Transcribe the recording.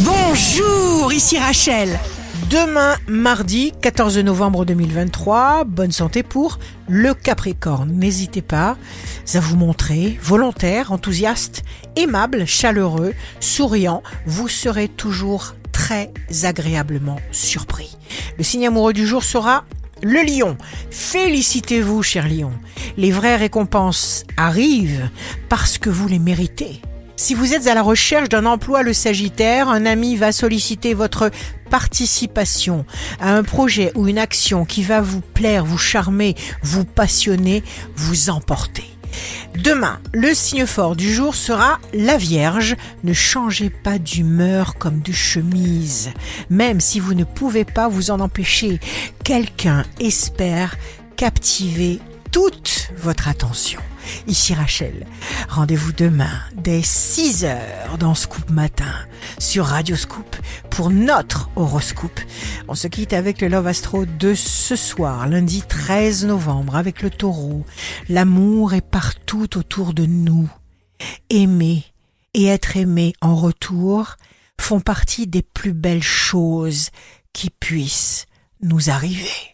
Bonjour, ici Rachel. Demain, mardi 14 novembre 2023, bonne santé pour le Capricorne. N'hésitez pas à vous montrer volontaire, enthousiaste, aimable, chaleureux, souriant. Vous serez toujours très agréablement surpris. Le signe amoureux du jour sera le lion. Félicitez-vous, cher lion. Les vraies récompenses arrivent parce que vous les méritez. Si vous êtes à la recherche d'un emploi, le Sagittaire, un ami va solliciter votre participation à un projet ou une action qui va vous plaire, vous charmer, vous passionner, vous emporter. Demain, le signe fort du jour sera la Vierge. Ne changez pas d'humeur comme de chemise, même si vous ne pouvez pas vous en empêcher. Quelqu'un espère captiver toute votre attention. Ici Rachel. Rendez-vous demain dès 6 heures dans Scoop Matin sur Radio Scoop pour notre horoscope. On se quitte avec le Love Astro de ce soir, lundi 13 novembre, avec le taureau. L'amour est partout autour de nous. Aimer et être aimé en retour font partie des plus belles choses qui puissent nous arriver.